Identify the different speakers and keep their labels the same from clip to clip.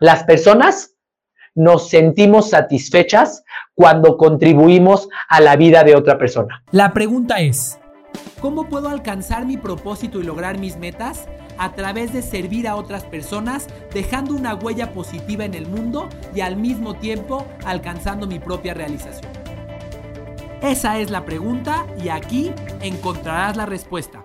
Speaker 1: Las personas nos sentimos satisfechas cuando contribuimos a la vida de otra persona.
Speaker 2: La pregunta es, ¿cómo puedo alcanzar mi propósito y lograr mis metas? A través de servir a otras personas, dejando una huella positiva en el mundo y al mismo tiempo alcanzando mi propia realización. Esa es la pregunta y aquí encontrarás la respuesta.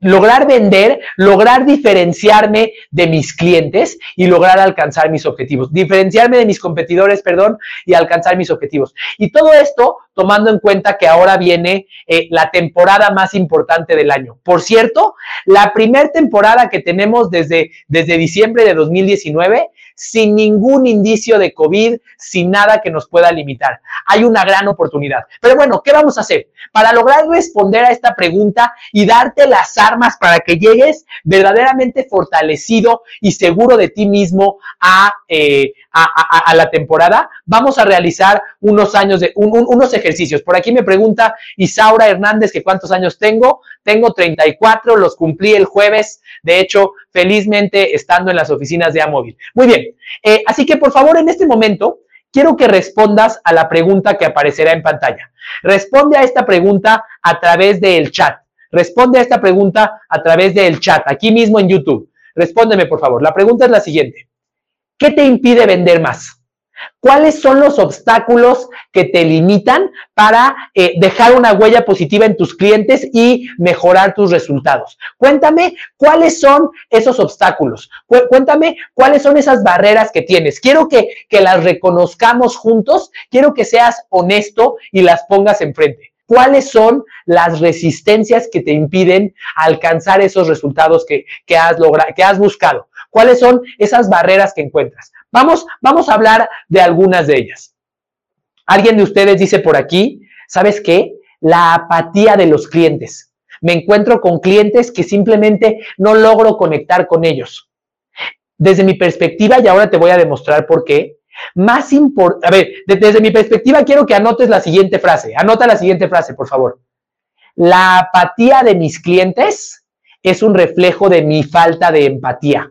Speaker 1: lograr vender, lograr diferenciarme de mis clientes y lograr alcanzar mis objetivos. Diferenciarme de mis competidores, perdón, y alcanzar mis objetivos. Y todo esto tomando en cuenta que ahora viene eh, la temporada más importante del año. Por cierto, la primera temporada que tenemos desde, desde diciembre de 2019 sin ningún indicio de COVID, sin nada que nos pueda limitar. Hay una gran oportunidad. Pero bueno, ¿qué vamos a hacer? Para lograr responder a esta pregunta y darte las armas para que llegues verdaderamente fortalecido y seguro de ti mismo a, eh, a, la temporada, vamos a realizar unos años de unos ejercicios. Por aquí me pregunta Isaura Hernández que cuántos años tengo. Tengo 34, los cumplí el jueves. De hecho, felizmente estando en las oficinas de Amóvil. Muy bien. Eh, así que por favor, en este momento, quiero que respondas a la pregunta que aparecerá en pantalla. Responde a esta pregunta a través del chat. Responde a esta pregunta a través del chat, aquí mismo en YouTube. Respóndeme, por favor. La pregunta es la siguiente. ¿Qué te impide vender más? ¿Cuáles son los obstáculos que te limitan para eh, dejar una huella positiva en tus clientes y mejorar tus resultados? Cuéntame cuáles son esos obstáculos. Cuéntame cuáles son esas barreras que tienes. Quiero que, que las reconozcamos juntos. Quiero que seas honesto y las pongas enfrente. ¿Cuáles son las resistencias que te impiden alcanzar esos resultados que, que has, que has buscado? ¿Cuáles son esas barreras que encuentras? Vamos, vamos a hablar de algunas de ellas. Alguien de ustedes dice por aquí, ¿sabes qué? La apatía de los clientes. Me encuentro con clientes que simplemente no logro conectar con ellos. Desde mi perspectiva, y ahora te voy a demostrar por qué, más importante, a ver, desde mi perspectiva quiero que anotes la siguiente frase. Anota la siguiente frase, por favor. La apatía de mis clientes es un reflejo de mi falta de empatía.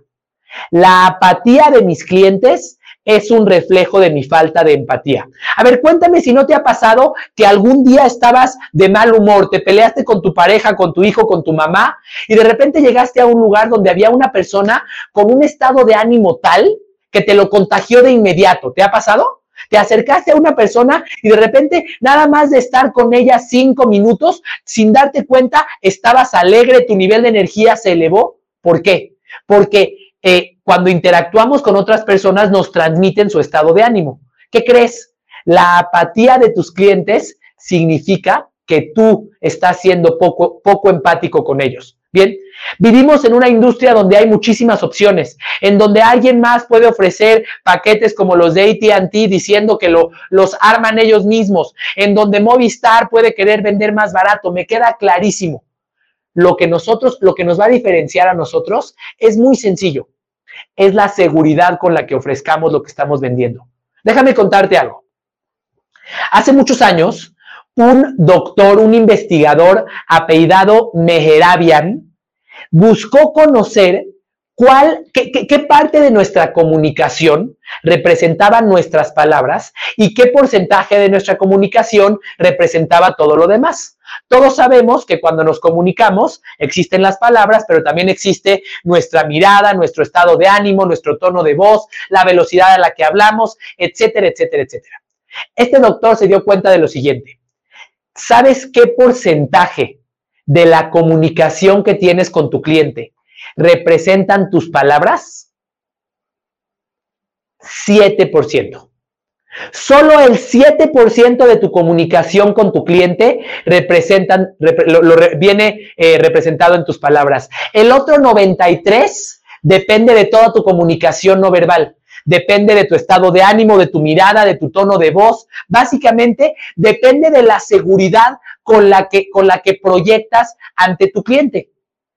Speaker 1: La apatía de mis clientes es un reflejo de mi falta de empatía. A ver, cuéntame si no te ha pasado que algún día estabas de mal humor, te peleaste con tu pareja, con tu hijo, con tu mamá, y de repente llegaste a un lugar donde había una persona con un estado de ánimo tal que te lo contagió de inmediato. ¿Te ha pasado? Te acercaste a una persona y de repente, nada más de estar con ella cinco minutos, sin darte cuenta, estabas alegre, tu nivel de energía se elevó. ¿Por qué? Porque eh, cuando interactuamos con otras personas nos transmiten su estado de ánimo. ¿Qué crees? La apatía de tus clientes significa que tú estás siendo poco, poco empático con ellos. Bien, vivimos en una industria donde hay muchísimas opciones, en donde alguien más puede ofrecer paquetes como los de ATT diciendo que lo, los arman ellos mismos, en donde Movistar puede querer vender más barato, me queda clarísimo. Lo que nosotros, lo que nos va a diferenciar a nosotros es muy sencillo es la seguridad con la que ofrezcamos lo que estamos vendiendo. Déjame contarte algo. Hace muchos años, un doctor, un investigador apellidado Meherabian, buscó conocer cuál, qué, qué, parte de nuestra comunicación representaban nuestras palabras y qué porcentaje de nuestra comunicación representaba todo lo demás. Todos sabemos que cuando nos comunicamos existen las palabras, pero también existe nuestra mirada, nuestro estado de ánimo, nuestro tono de voz, la velocidad a la que hablamos, etcétera, etcétera, etcétera. Este doctor se dio cuenta de lo siguiente. ¿Sabes qué porcentaje de la comunicación que tienes con tu cliente representan tus palabras? 7%. Solo el 7% de tu comunicación con tu cliente representan, lo, viene eh, representado en tus palabras. El otro 93% depende de toda tu comunicación no verbal. Depende de tu estado de ánimo, de tu mirada, de tu tono de voz. Básicamente, depende de la seguridad con la que, con la que proyectas ante tu cliente.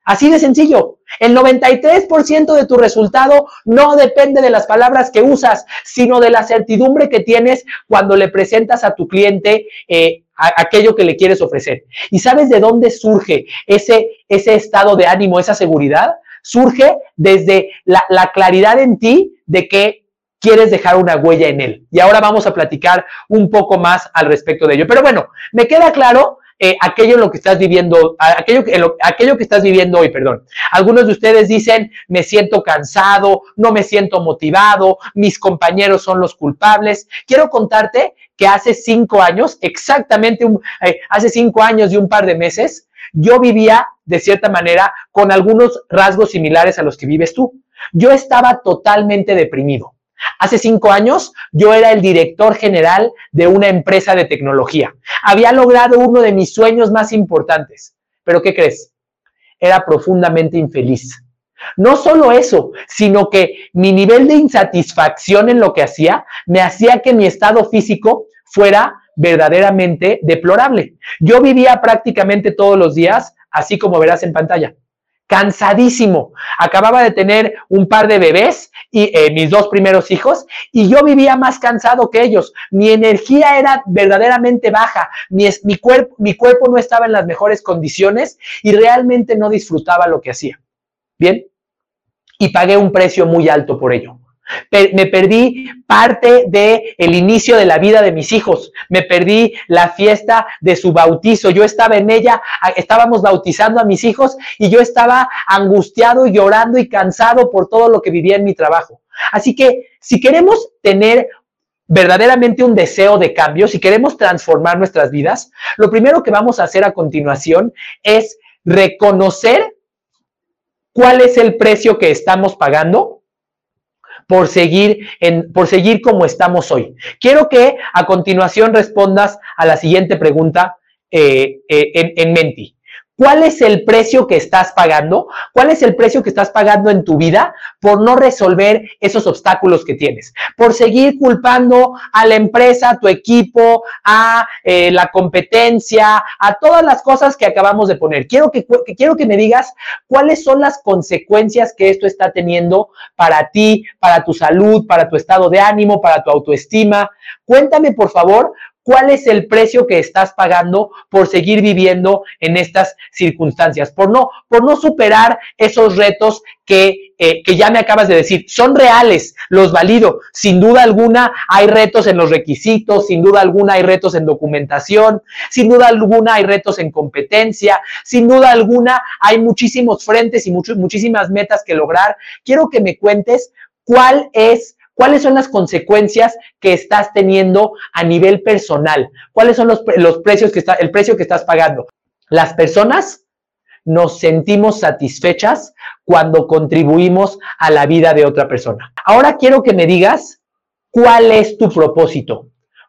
Speaker 1: Así de sencillo. El 93% de tu resultado no depende de las palabras que usas, sino de la certidumbre que tienes cuando le presentas a tu cliente eh, aquello que le quieres ofrecer. ¿Y sabes de dónde surge ese, ese estado de ánimo, esa seguridad? Surge desde la, la claridad en ti de que quieres dejar una huella en él. Y ahora vamos a platicar un poco más al respecto de ello. Pero bueno, me queda claro eh, aquello en lo que estás viviendo, aquello, aquello que estás viviendo hoy, perdón. Algunos de ustedes dicen, me siento cansado, no me siento motivado, mis compañeros son los culpables. Quiero contarte que hace cinco años, exactamente eh, hace cinco años y un par de meses, yo vivía de cierta manera con algunos rasgos similares a los que vives tú. Yo estaba totalmente deprimido. Hace cinco años yo era el director general de una empresa de tecnología. Había logrado uno de mis sueños más importantes. Pero ¿qué crees? Era profundamente infeliz. No solo eso, sino que mi nivel de insatisfacción en lo que hacía me hacía que mi estado físico fuera verdaderamente deplorable. Yo vivía prácticamente todos los días, así como verás en pantalla cansadísimo. Acababa de tener un par de bebés y eh, mis dos primeros hijos y yo vivía más cansado que ellos. Mi energía era verdaderamente baja. Mi, mi, mi cuerpo no estaba en las mejores condiciones y realmente no disfrutaba lo que hacía. Bien. Y pagué un precio muy alto por ello me perdí parte del el inicio de la vida de mis hijos. Me perdí la fiesta de su bautizo. Yo estaba en ella, estábamos bautizando a mis hijos y yo estaba angustiado llorando y cansado por todo lo que vivía en mi trabajo. Así que si queremos tener verdaderamente un deseo de cambio, si queremos transformar nuestras vidas, lo primero que vamos a hacer a continuación es reconocer cuál es el precio que estamos pagando por seguir, en, por seguir como estamos hoy. Quiero que a continuación respondas a la siguiente pregunta eh, eh, en, en Menti. ¿Cuál es el precio que estás pagando? ¿Cuál es el precio que estás pagando en tu vida por no resolver esos obstáculos que tienes? Por seguir culpando a la empresa, a tu equipo, a eh, la competencia, a todas las cosas que acabamos de poner. Quiero que, quiero que me digas cuáles son las consecuencias que esto está teniendo para ti, para tu salud, para tu estado de ánimo, para tu autoestima. Cuéntame, por favor, cuál es el precio que estás pagando por seguir viviendo en estas circunstancias, por no, por no superar esos retos que, eh, que ya me acabas de decir. Son reales, los valido. Sin duda alguna hay retos en los requisitos, sin duda alguna hay retos en documentación, sin duda alguna hay retos en competencia, sin duda alguna hay muchísimos frentes y muchísimas metas que lograr. Quiero que me cuentes cuál es ¿Cuáles son las consecuencias que estás teniendo a nivel personal? ¿Cuáles son los, precios que está, el precio que estás pagando? Las personas nos sentimos satisfechas cuando contribuimos a la vida de otra persona. Ahora quiero que me digas cuál es tu propósito.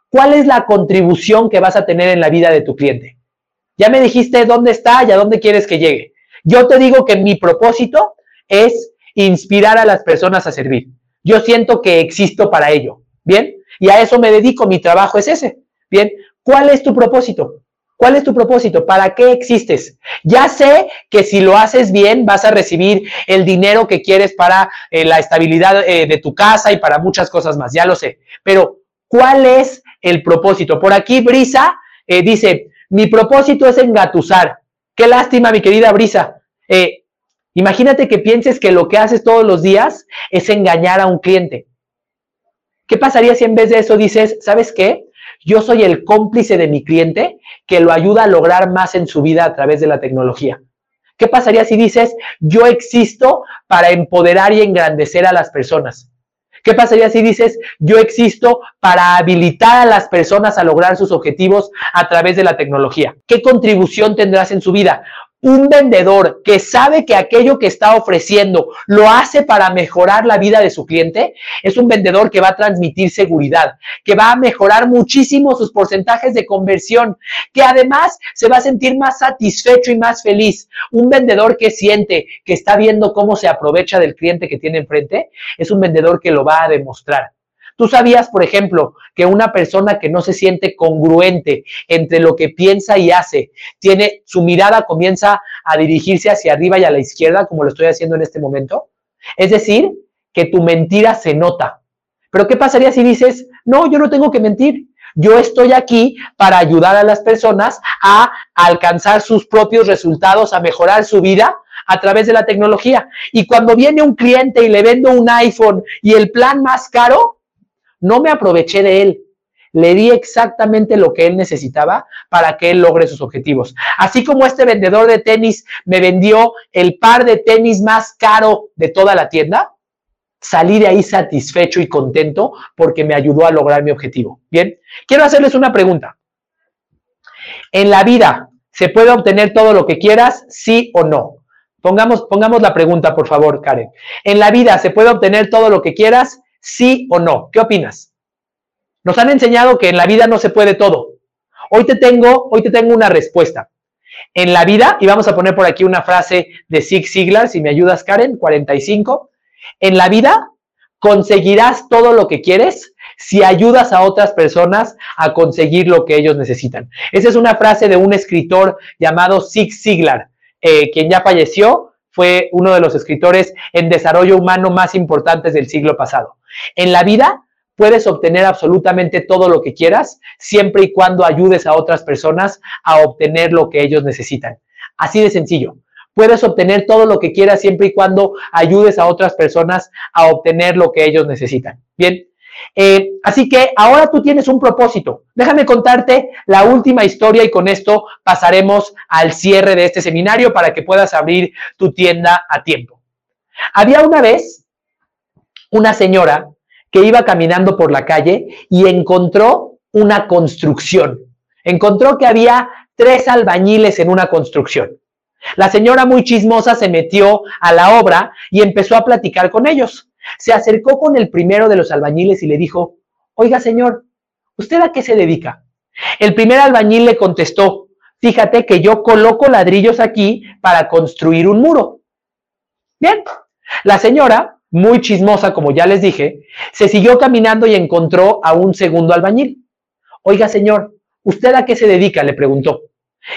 Speaker 1: ¿Cuál es la contribución que vas a tener en la vida de tu cliente? Ya me dijiste dónde está y a dónde quieres que llegue. Yo te digo que mi propósito es inspirar a las personas a servir. Yo siento que existo para ello. Bien, y a eso me dedico, mi trabajo es ese. Bien, ¿cuál es tu propósito? ¿Cuál es tu propósito? ¿Para qué existes? Ya sé que si lo haces bien vas a recibir el dinero que quieres para eh, la estabilidad eh, de tu casa y para muchas cosas más, ya lo sé. Pero, ¿cuál es el propósito? Por aquí Brisa eh, dice, mi propósito es engatusar. Qué lástima, mi querida Brisa. Imagínate que pienses que lo que haces todos los días es engañar a un cliente. ¿Qué pasaría si en vez de eso dices, ¿sabes qué? Yo soy el cómplice de mi cliente que lo ayuda a lograr más en su vida a través de la tecnología. ¿Qué pasaría si dices, yo existo para empoderar y engrandecer a las personas? ¿Qué pasaría si dices, yo existo para habilitar a las personas a lograr sus objetivos a través de la tecnología? ¿Qué contribución tendrás en su vida? Un vendedor que sabe que aquello que está ofreciendo lo hace para mejorar la vida de su cliente, es un vendedor que va a transmitir seguridad, que va a mejorar muchísimo sus porcentajes de conversión, que además se va a sentir más satisfecho y más feliz. Un vendedor que siente que está viendo cómo se aprovecha del cliente que tiene enfrente, es un vendedor que lo va a demostrar. Tú sabías, por ejemplo, que una persona que no se siente congruente entre lo que piensa y hace, tiene su mirada comienza a dirigirse hacia arriba y a la izquierda, como lo estoy haciendo en este momento. Es decir, que tu mentira se nota. Pero ¿qué pasaría si dices, no, yo no tengo que mentir? Yo estoy aquí para ayudar a las personas a alcanzar sus propios resultados, a mejorar su vida a través de la tecnología. Y cuando viene un cliente y le vendo un iPhone y el plan más caro, no me aproveché de él. Le di exactamente lo que él necesitaba para que él logre sus objetivos. Así como este vendedor de tenis me vendió el par de tenis más caro de toda la tienda, salí de ahí satisfecho y contento porque me ayudó a lograr mi objetivo. Bien, quiero hacerles una pregunta. En la vida, ¿se puede obtener todo lo que quieras, sí o no? Pongamos, pongamos la pregunta, por favor, Karen. En la vida, ¿se puede obtener todo lo que quieras, sí o no? ¿Qué opinas? Nos han enseñado que en la vida no se puede todo. Hoy te tengo, hoy te tengo una respuesta. En la vida, y vamos a poner por aquí una frase de Zig Ziglar, si me ayudas, Karen, 45. En la vida conseguirás todo lo que quieres si ayudas a otras personas a conseguir lo que ellos necesitan. Esa es una frase de un escritor llamado Zig Ziglar, eh, quien ya falleció, fue uno de los escritores en desarrollo humano más importantes del siglo pasado. En la vida puedes obtener absolutamente todo lo que quieras siempre y cuando ayudes a otras personas a obtener lo que ellos necesitan. Así de sencillo. Puedes obtener todo lo que quieras siempre y cuando ayudes a otras personas a obtener lo que ellos necesitan. Bien, eh, así que ahora tú tienes un propósito. Déjame contarte la última historia y con esto pasaremos al cierre de este seminario para que puedas abrir tu tienda a tiempo. Había una vez una señora que iba caminando por la calle y encontró una construcción. Encontró que había tres albañiles en una construcción. La señora muy chismosa se metió a la obra y empezó a platicar con ellos. Se acercó con el primero de los albañiles y le dijo, oiga señor, ¿usted a qué se dedica? El primer albañil le contestó, fíjate que yo coloco ladrillos aquí para construir un muro. Bien, la señora, muy chismosa como ya les dije, se siguió caminando y encontró a un segundo albañil. Oiga señor, ¿usted a qué se dedica? le preguntó.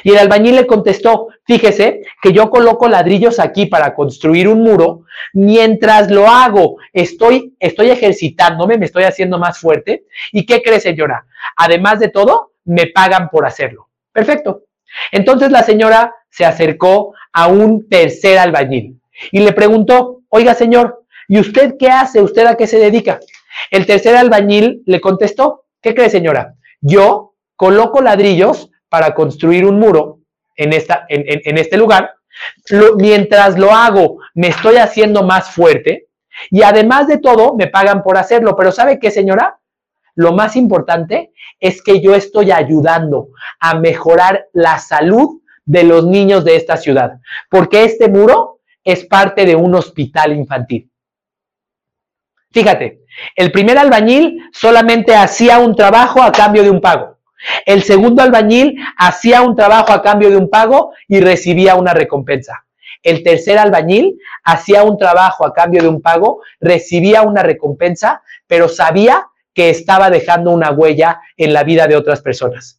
Speaker 1: Y el albañil le contestó, fíjese que yo coloco ladrillos aquí para construir un muro, mientras lo hago, estoy, estoy ejercitándome, me estoy haciendo más fuerte. ¿Y qué cree señora? Además de todo, me pagan por hacerlo. Perfecto. Entonces la señora se acercó a un tercer albañil y le preguntó, oiga señor, ¿y usted qué hace? ¿Usted a qué se dedica? El tercer albañil le contestó, ¿qué cree señora? Yo coloco ladrillos para construir un muro en, esta, en, este lugar, mientras lo hago me estoy haciendo más fuerte y además de todo me pagan por hacerlo. Pero ¿sabe qué, señora? Lo más importante es que yo estoy ayudando a mejorar la salud de los niños de esta ciudad, porque este muro es parte de un hospital infantil. Fíjate, el primer albañil solamente hacía un trabajo a cambio de un pago. El segundo albañil hacía un trabajo a cambio de un pago y recibía una recompensa. El tercer albañil hacía un trabajo a cambio de un pago, recibía una recompensa, pero sabía que estaba dejando una huella en la vida de otras personas.